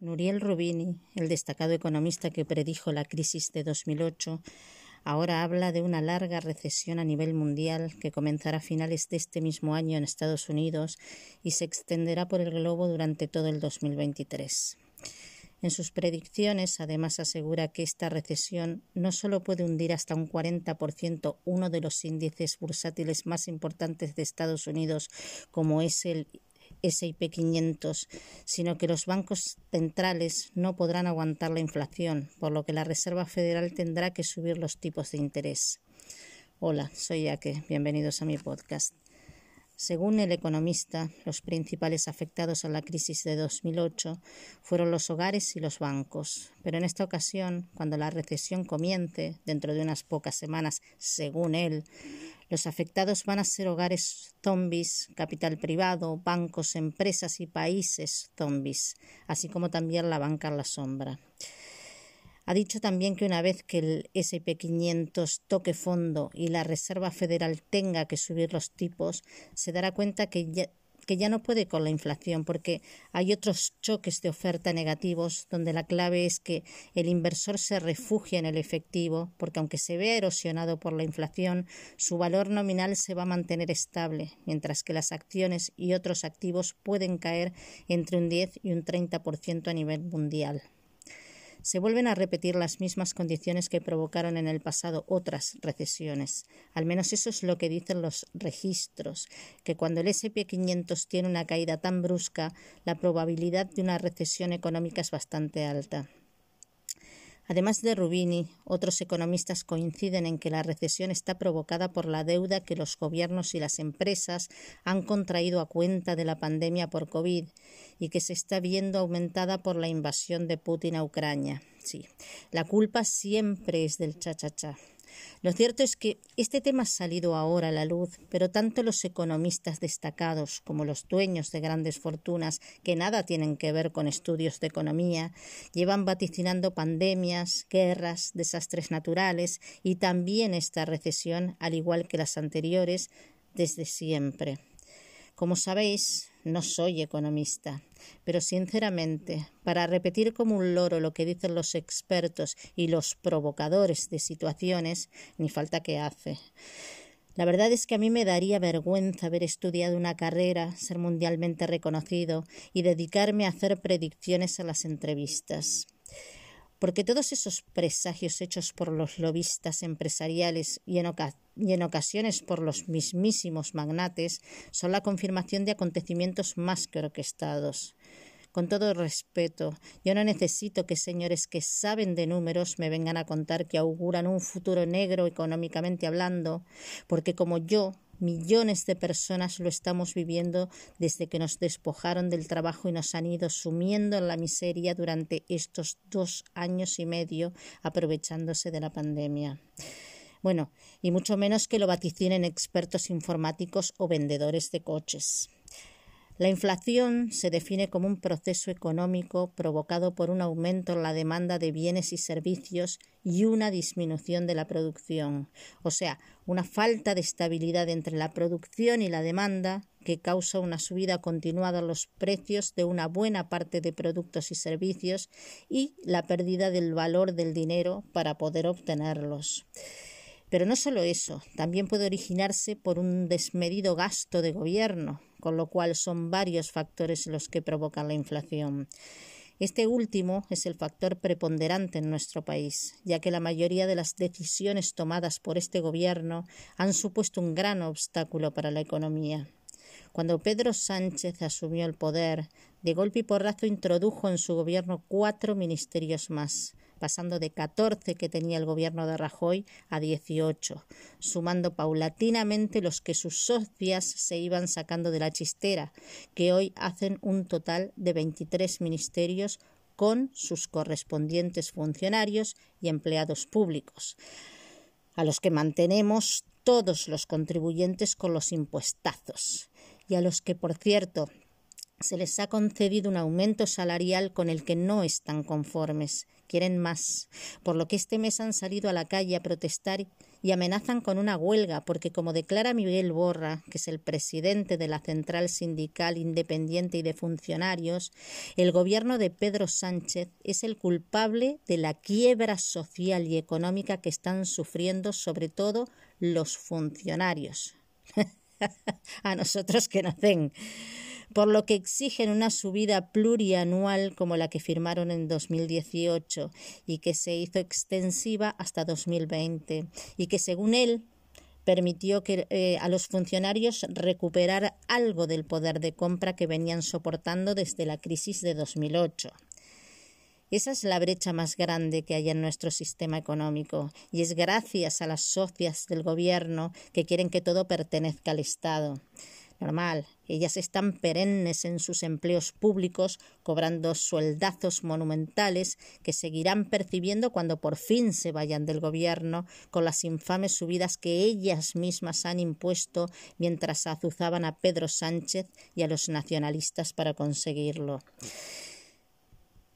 Nuriel Rubini, el destacado economista que predijo la crisis de 2008, ahora habla de una larga recesión a nivel mundial que comenzará a finales de este mismo año en Estados Unidos y se extenderá por el globo durante todo el 2023. En sus predicciones, además, asegura que esta recesión no solo puede hundir hasta un 40% uno de los índices bursátiles más importantes de Estados Unidos, como es el S&P 500, sino que los bancos centrales no podrán aguantar la inflación, por lo que la Reserva Federal tendrá que subir los tipos de interés. Hola, soy Yaque, bienvenidos a mi podcast. Según el economista, los principales afectados a la crisis de 2008 fueron los hogares y los bancos. Pero en esta ocasión, cuando la recesión comience, dentro de unas pocas semanas, según él, los afectados van a ser hogares zombies, capital privado, bancos, empresas y países zombies, así como también la banca en la sombra. Ha dicho también que una vez que el SP500 toque fondo y la Reserva Federal tenga que subir los tipos, se dará cuenta que ya, que ya no puede con la inflación porque hay otros choques de oferta negativos donde la clave es que el inversor se refugia en el efectivo porque aunque se vea erosionado por la inflación, su valor nominal se va a mantener estable, mientras que las acciones y otros activos pueden caer entre un 10 y un 30% a nivel mundial se vuelven a repetir las mismas condiciones que provocaron en el pasado otras recesiones. Al menos eso es lo que dicen los registros, que cuando el SP500 tiene una caída tan brusca, la probabilidad de una recesión económica es bastante alta. Además de Rubini, otros economistas coinciden en que la recesión está provocada por la deuda que los gobiernos y las empresas han contraído a cuenta de la pandemia por COVID y que se está viendo aumentada por la invasión de Putin a Ucrania. Sí, la culpa siempre es del cha-cha-cha. Lo cierto es que este tema ha salido ahora a la luz, pero tanto los economistas destacados como los dueños de grandes fortunas, que nada tienen que ver con estudios de economía, llevan vaticinando pandemias, guerras, desastres naturales y también esta recesión, al igual que las anteriores, desde siempre. Como sabéis, no soy economista, pero sinceramente, para repetir como un loro lo que dicen los expertos y los provocadores de situaciones, ni falta que hace. La verdad es que a mí me daría vergüenza haber estudiado una carrera, ser mundialmente reconocido y dedicarme a hacer predicciones a las entrevistas porque todos esos presagios hechos por los lobistas empresariales y en, ocasiones por los mismísimos magnates son la confirmación de acontecimientos más que orquestados. Con todo respeto, yo no necesito que señores que saben de números me vengan a contar que auguran un futuro negro económicamente hablando, porque como yo Millones de personas lo estamos viviendo desde que nos despojaron del trabajo y nos han ido sumiendo en la miseria durante estos dos años y medio aprovechándose de la pandemia. Bueno, y mucho menos que lo vaticinen expertos informáticos o vendedores de coches. La inflación se define como un proceso económico provocado por un aumento en la demanda de bienes y servicios y una disminución de la producción, o sea, una falta de estabilidad entre la producción y la demanda que causa una subida continuada en los precios de una buena parte de productos y servicios y la pérdida del valor del dinero para poder obtenerlos. Pero no solo eso, también puede originarse por un desmedido gasto de gobierno, con lo cual son varios factores los que provocan la inflación. Este último es el factor preponderante en nuestro país, ya que la mayoría de las decisiones tomadas por este gobierno han supuesto un gran obstáculo para la economía. Cuando Pedro Sánchez asumió el poder, de golpe y porrazo introdujo en su gobierno cuatro ministerios más, pasando de 14 que tenía el gobierno de Rajoy a 18, sumando paulatinamente los que sus socias se iban sacando de la chistera, que hoy hacen un total de 23 ministerios con sus correspondientes funcionarios y empleados públicos, a los que mantenemos todos los contribuyentes con los impuestazos, y a los que, por cierto, se les ha concedido un aumento salarial con el que no están conformes, quieren más, por lo que este mes han salido a la calle a protestar y amenazan con una huelga porque, como declara Miguel Borra, que es el presidente de la Central Sindical Independiente y de Funcionarios, el gobierno de Pedro Sánchez es el culpable de la quiebra social y económica que están sufriendo sobre todo los funcionarios. A nosotros que nos den por lo que exigen una subida plurianual como la que firmaron en 2018 y que se hizo extensiva hasta 2020 y que según él permitió que, eh, a los funcionarios recuperar algo del poder de compra que venían soportando desde la crisis de 2008. Esa es la brecha más grande que hay en nuestro sistema económico y es gracias a las socias del gobierno que quieren que todo pertenezca al Estado normal. Ellas están perennes en sus empleos públicos, cobrando sueldazos monumentales que seguirán percibiendo cuando por fin se vayan del gobierno, con las infames subidas que ellas mismas han impuesto mientras azuzaban a Pedro Sánchez y a los nacionalistas para conseguirlo.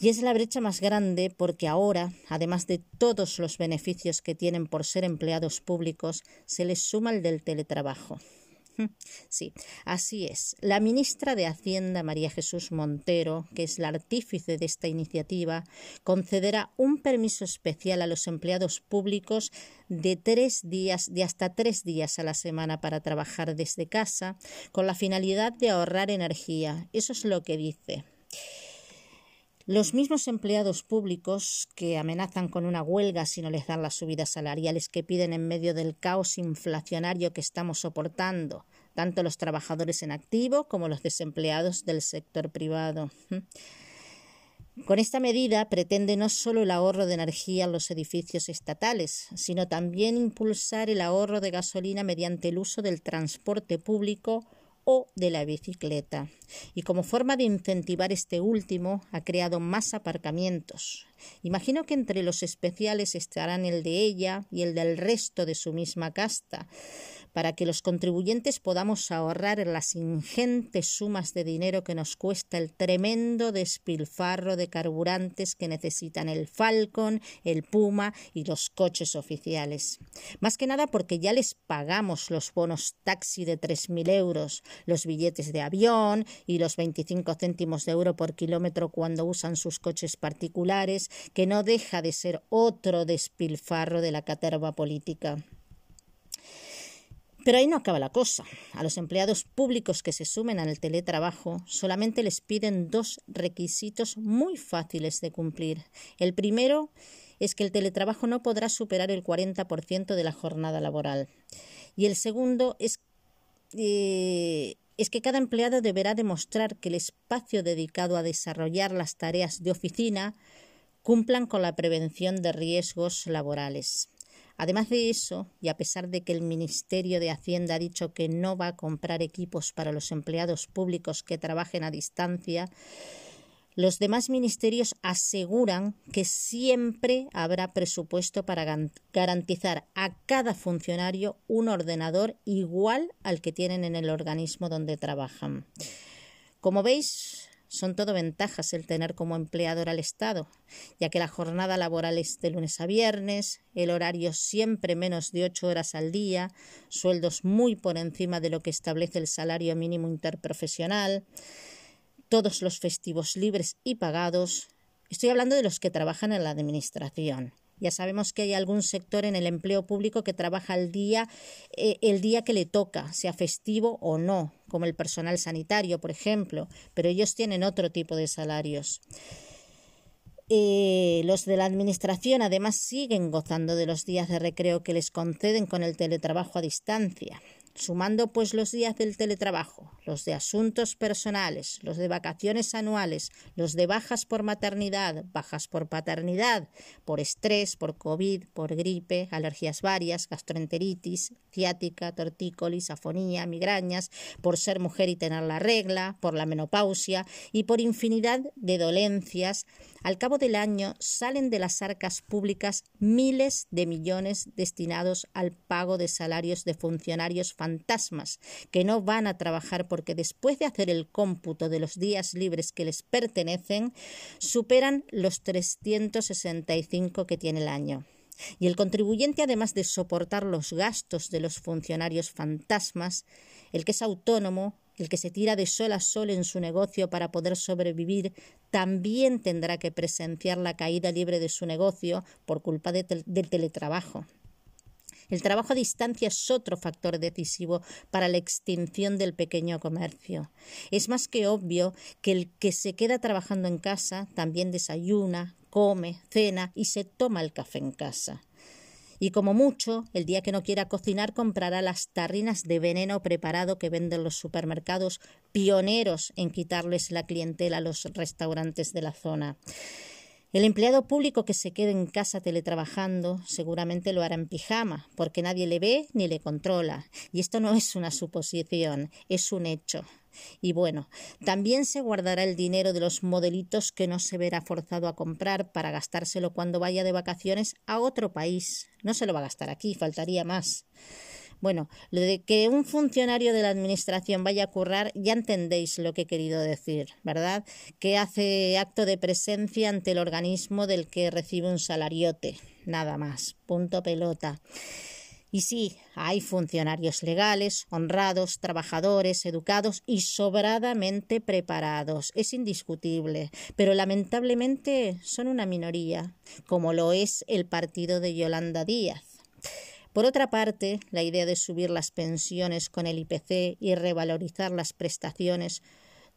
Y es la brecha más grande porque ahora, además de todos los beneficios que tienen por ser empleados públicos, se les suma el del teletrabajo. Sí, así es. La ministra de Hacienda, María Jesús Montero, que es la artífice de esta iniciativa, concederá un permiso especial a los empleados públicos de tres días, de hasta tres días a la semana para trabajar desde casa, con la finalidad de ahorrar energía. Eso es lo que dice. Los mismos empleados públicos que amenazan con una huelga si no les dan las subidas salariales que piden en medio del caos inflacionario que estamos soportando, tanto los trabajadores en activo como los desempleados del sector privado. Con esta medida pretende no solo el ahorro de energía en los edificios estatales, sino también impulsar el ahorro de gasolina mediante el uso del transporte público o de la bicicleta. Y como forma de incentivar este último, ha creado más aparcamientos. Imagino que entre los especiales estarán el de ella y el del resto de su misma casta, para que los contribuyentes podamos ahorrar las ingentes sumas de dinero que nos cuesta el tremendo despilfarro de carburantes que necesitan el Falcon, el Puma y los coches oficiales. Más que nada porque ya les pagamos los bonos taxi de 3.000 euros, los billetes de avión y los 25 céntimos de euro por kilómetro cuando usan sus coches particulares, que no deja de ser otro despilfarro de la caterva política. Pero ahí no acaba la cosa. A los empleados públicos que se sumen al teletrabajo solamente les piden dos requisitos muy fáciles de cumplir. El primero es que el teletrabajo no podrá superar el 40% de la jornada laboral. Y el segundo es, eh, es que cada empleado deberá demostrar que el espacio dedicado a desarrollar las tareas de oficina cumplan con la prevención de riesgos laborales. Además de eso, y a pesar de que el Ministerio de Hacienda ha dicho que no va a comprar equipos para los empleados públicos que trabajen a distancia, los demás ministerios aseguran que siempre habrá presupuesto para garantizar a cada funcionario un ordenador igual al que tienen en el organismo donde trabajan. Como veis, son todo ventajas el tener como empleador al Estado, ya que la jornada laboral es de lunes a viernes, el horario siempre menos de ocho horas al día, sueldos muy por encima de lo que establece el salario mínimo interprofesional, todos los festivos libres y pagados. Estoy hablando de los que trabajan en la Administración. Ya sabemos que hay algún sector en el empleo público que trabaja el día, eh, el día que le toca, sea festivo o no, como el personal sanitario, por ejemplo, pero ellos tienen otro tipo de salarios. Eh, los de la Administración además siguen gozando de los días de recreo que les conceden con el teletrabajo a distancia. Sumando pues los días del teletrabajo, los de asuntos personales, los de vacaciones anuales, los de bajas por maternidad, bajas por paternidad, por estrés, por COVID, por gripe, alergias varias, gastroenteritis, ciática, tortícolis, afonía, migrañas, por ser mujer y tener la regla, por la menopausia y por infinidad de dolencias, al cabo del año salen de las arcas públicas miles de millones destinados al pago de salarios de funcionarios fantasmas que no van a trabajar porque después de hacer el cómputo de los días libres que les pertenecen, superan los 365 que tiene el año. Y el contribuyente, además de soportar los gastos de los funcionarios fantasmas, el que es autónomo, el que se tira de sol a sol en su negocio para poder sobrevivir, también tendrá que presenciar la caída libre de su negocio por culpa del teletrabajo. El trabajo a distancia es otro factor decisivo para la extinción del pequeño comercio. Es más que obvio que el que se queda trabajando en casa también desayuna, come, cena y se toma el café en casa. Y como mucho, el día que no quiera cocinar comprará las tarrinas de veneno preparado que venden los supermercados, pioneros en quitarles la clientela a los restaurantes de la zona. El empleado público que se quede en casa teletrabajando seguramente lo hará en pijama, porque nadie le ve ni le controla. Y esto no es una suposición, es un hecho. Y bueno, también se guardará el dinero de los modelitos que no se verá forzado a comprar para gastárselo cuando vaya de vacaciones a otro país. No se lo va a gastar aquí, faltaría más. Bueno, lo de que un funcionario de la Administración vaya a currar, ya entendéis lo que he querido decir, ¿verdad? Que hace acto de presencia ante el organismo del que recibe un salariote, nada más, punto pelota. Y sí, hay funcionarios legales, honrados, trabajadores, educados y sobradamente preparados. Es indiscutible, pero lamentablemente son una minoría, como lo es el partido de Yolanda Díaz. Por otra parte, la idea de subir las pensiones con el IPC y revalorizar las prestaciones,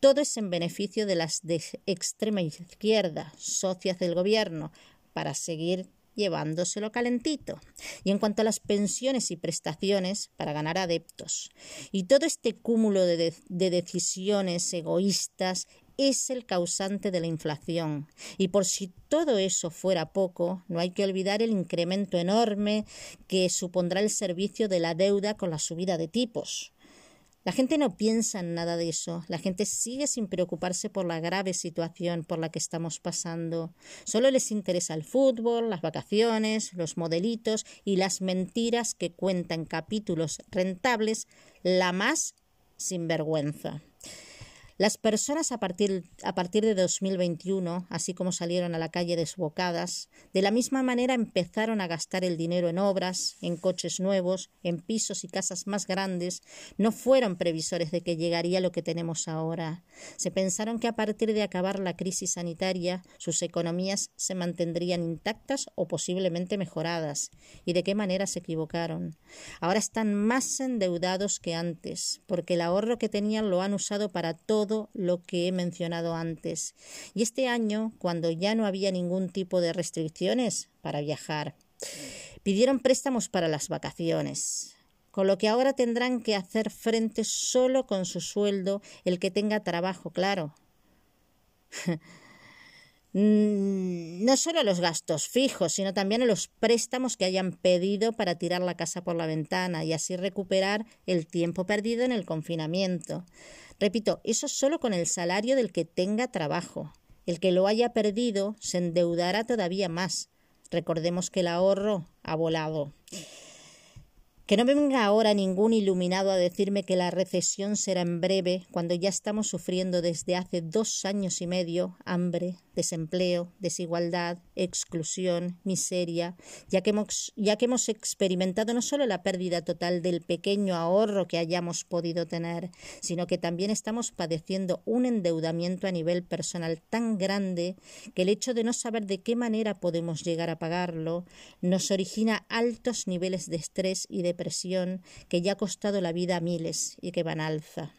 todo es en beneficio de las de extrema izquierda, socias del gobierno, para seguir llevándoselo calentito. Y en cuanto a las pensiones y prestaciones, para ganar adeptos. Y todo este cúmulo de, de decisiones egoístas es el causante de la inflación. Y por si todo eso fuera poco, no hay que olvidar el incremento enorme que supondrá el servicio de la deuda con la subida de tipos. La gente no piensa en nada de eso. La gente sigue sin preocuparse por la grave situación por la que estamos pasando. Solo les interesa el fútbol, las vacaciones, los modelitos y las mentiras que cuentan capítulos rentables, la más sinvergüenza. Las personas a partir, a partir de 2021, así como salieron a la calle desbocadas, de la misma manera empezaron a gastar el dinero en obras, en coches nuevos, en pisos y casas más grandes, no fueron previsores de que llegaría lo que tenemos ahora. Se pensaron que a partir de acabar la crisis sanitaria sus economías se mantendrían intactas o posiblemente mejoradas. ¿Y de qué manera se equivocaron? Ahora están más endeudados que antes, porque el ahorro que tenían lo han usado para todo lo que he mencionado antes. Y este año, cuando ya no había ningún tipo de restricciones para viajar, pidieron préstamos para las vacaciones, con lo que ahora tendrán que hacer frente solo con su sueldo el que tenga trabajo, claro. Mm, no solo a los gastos fijos, sino también a los préstamos que hayan pedido para tirar la casa por la ventana y así recuperar el tiempo perdido en el confinamiento. Repito, eso solo con el salario del que tenga trabajo. El que lo haya perdido se endeudará todavía más. Recordemos que el ahorro ha volado. Que no venga ahora ningún iluminado a decirme que la recesión será en breve, cuando ya estamos sufriendo desde hace dos años y medio hambre, desempleo, desigualdad, exclusión, miseria, ya que, hemos, ya que hemos experimentado no solo la pérdida total del pequeño ahorro que hayamos podido tener, sino que también estamos padeciendo un endeudamiento a nivel personal tan grande que el hecho de no saber de qué manera podemos llegar a pagarlo nos origina altos niveles de estrés y de que ya ha costado la vida a miles y que van alza.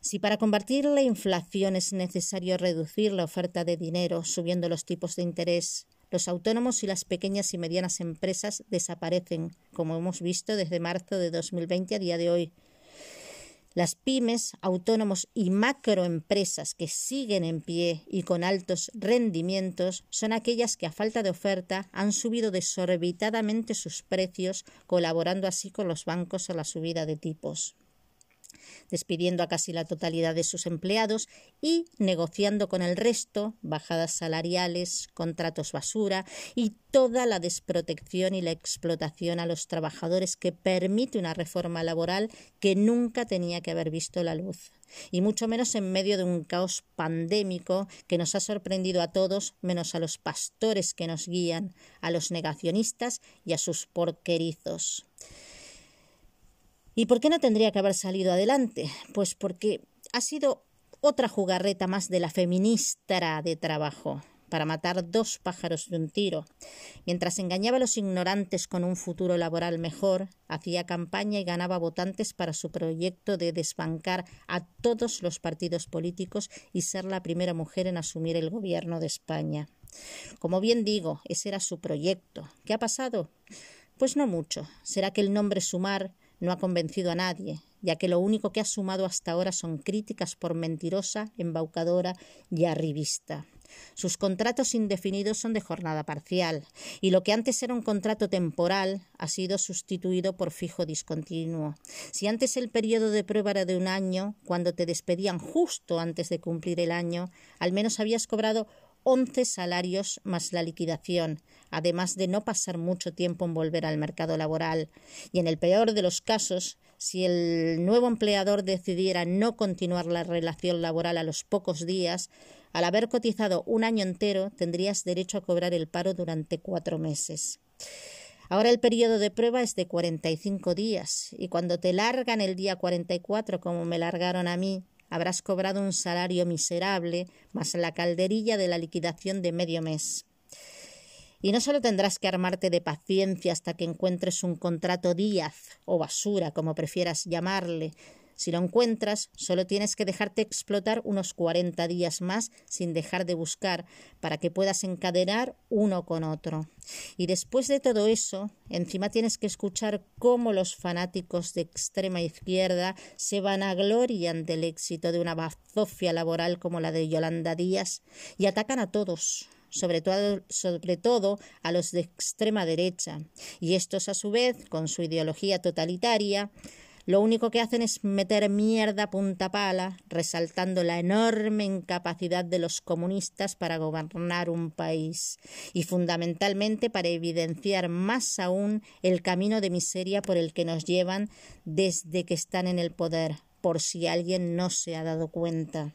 Si para combatir la inflación es necesario reducir la oferta de dinero subiendo los tipos de interés, los autónomos y las pequeñas y medianas empresas desaparecen, como hemos visto desde marzo de 2020 a día de hoy, las pymes, autónomos y macroempresas que siguen en pie y con altos rendimientos son aquellas que a falta de oferta han subido desorbitadamente sus precios, colaborando así con los bancos a la subida de tipos. Despidiendo a casi la totalidad de sus empleados y negociando con el resto bajadas salariales, contratos basura y toda la desprotección y la explotación a los trabajadores que permite una reforma laboral que nunca tenía que haber visto la luz y mucho menos en medio de un caos pandémico que nos ha sorprendido a todos, menos a los pastores que nos guían, a los negacionistas y a sus porquerizos. ¿Y por qué no tendría que haber salido adelante? Pues porque ha sido otra jugarreta más de la feministra de trabajo para matar dos pájaros de un tiro. Mientras engañaba a los ignorantes con un futuro laboral mejor, hacía campaña y ganaba votantes para su proyecto de desbancar a todos los partidos políticos y ser la primera mujer en asumir el gobierno de España. Como bien digo, ese era su proyecto. ¿Qué ha pasado? Pues no mucho. Será que el nombre Sumar no ha convencido a nadie, ya que lo único que ha sumado hasta ahora son críticas por mentirosa, embaucadora y arribista. Sus contratos indefinidos son de jornada parcial, y lo que antes era un contrato temporal ha sido sustituido por fijo discontinuo. Si antes el periodo de prueba era de un año, cuando te despedían justo antes de cumplir el año, al menos habías cobrado once salarios más la liquidación, además de no pasar mucho tiempo en volver al mercado laboral. Y en el peor de los casos, si el nuevo empleador decidiera no continuar la relación laboral a los pocos días, al haber cotizado un año entero, tendrías derecho a cobrar el paro durante cuatro meses. Ahora el periodo de prueba es de 45 días y cuando te largan el día 44 como me largaron a mí, habrás cobrado un salario miserable más la calderilla de la liquidación de medio mes. Y no solo tendrás que armarte de paciencia hasta que encuentres un contrato Díaz o basura, como prefieras llamarle, si lo encuentras, solo tienes que dejarte explotar unos 40 días más sin dejar de buscar para que puedas encadenar uno con otro. Y después de todo eso, encima tienes que escuchar cómo los fanáticos de extrema izquierda se vanaglorian del éxito de una bazofia laboral como la de Yolanda Díaz y atacan a todos, sobre todo, sobre todo, a los de extrema derecha, y estos a su vez, con su ideología totalitaria, lo único que hacen es meter mierda punta pala, resaltando la enorme incapacidad de los comunistas para gobernar un país y fundamentalmente para evidenciar más aún el camino de miseria por el que nos llevan desde que están en el poder, por si alguien no se ha dado cuenta.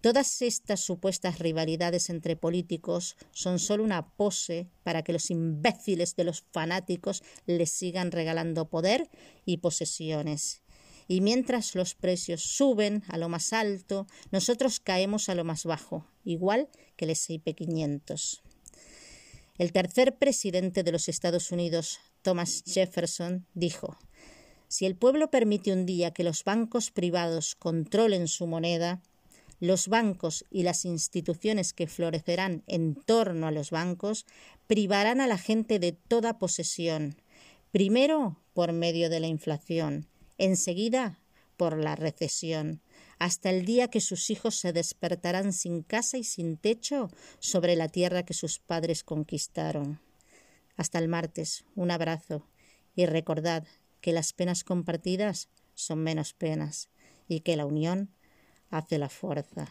Todas estas supuestas rivalidades entre políticos son solo una pose para que los imbéciles de los fanáticos les sigan regalando poder y posesiones. Y mientras los precios suben a lo más alto, nosotros caemos a lo más bajo, igual que el S&P 500. El tercer presidente de los Estados Unidos, Thomas Jefferson, dijo Si el pueblo permite un día que los bancos privados controlen su moneda, los bancos y las instituciones que florecerán en torno a los bancos privarán a la gente de toda posesión, primero por medio de la inflación, enseguida por la recesión, hasta el día que sus hijos se despertarán sin casa y sin techo sobre la tierra que sus padres conquistaron. Hasta el martes, un abrazo y recordad que las penas compartidas son menos penas y que la unión hace la fuerza.